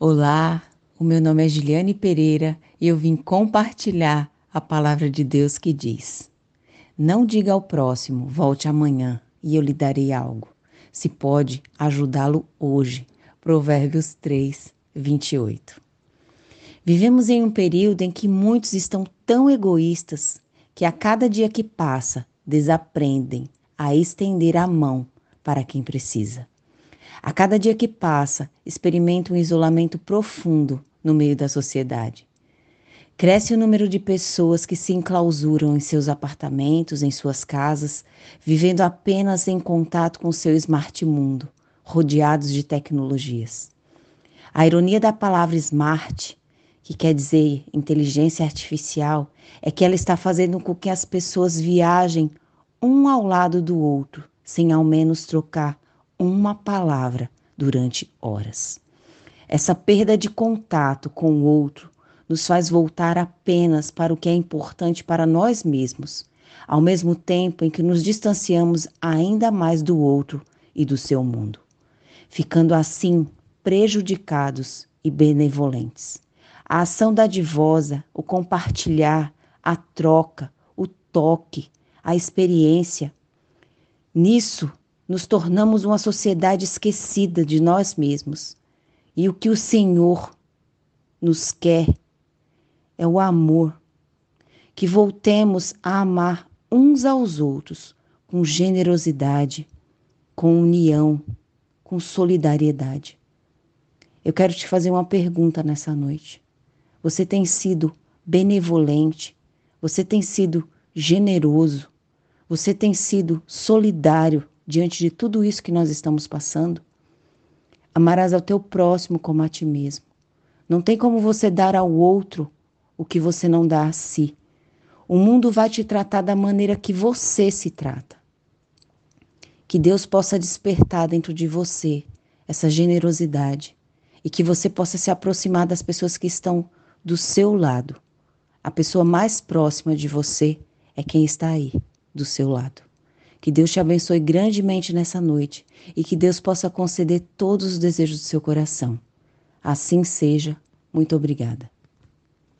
Olá, o meu nome é Giliane Pereira e eu vim compartilhar a palavra de Deus que diz: Não diga ao próximo, volte amanhã e eu lhe darei algo. Se pode ajudá-lo hoje. Provérbios 3, 28. Vivemos em um período em que muitos estão tão egoístas que a cada dia que passa desaprendem a estender a mão para quem precisa. A cada dia que passa, experimenta um isolamento profundo no meio da sociedade. Cresce o número de pessoas que se enclausuram em seus apartamentos, em suas casas, vivendo apenas em contato com seu smart mundo, rodeados de tecnologias. A ironia da palavra smart, que quer dizer inteligência artificial, é que ela está fazendo com que as pessoas viajem um ao lado do outro, sem ao menos trocar uma palavra durante horas. Essa perda de contato com o outro nos faz voltar apenas para o que é importante para nós mesmos, ao mesmo tempo em que nos distanciamos ainda mais do outro e do seu mundo, ficando assim prejudicados e benevolentes. A ação dadivosa, o compartilhar, a troca, o toque, a experiência. Nisso nos tornamos uma sociedade esquecida de nós mesmos. E o que o Senhor nos quer é o amor, que voltemos a amar uns aos outros com generosidade, com união, com solidariedade. Eu quero te fazer uma pergunta nessa noite. Você tem sido benevolente? Você tem sido generoso? Você tem sido solidário diante de tudo isso que nós estamos passando? Amarás ao teu próximo como a ti mesmo. Não tem como você dar ao outro o que você não dá a si. O mundo vai te tratar da maneira que você se trata. Que Deus possa despertar dentro de você essa generosidade e que você possa se aproximar das pessoas que estão do seu lado. A pessoa mais próxima de você é quem está aí, do seu lado. Que Deus te abençoe grandemente nessa noite e que Deus possa conceder todos os desejos do seu coração. Assim seja. Muito obrigada.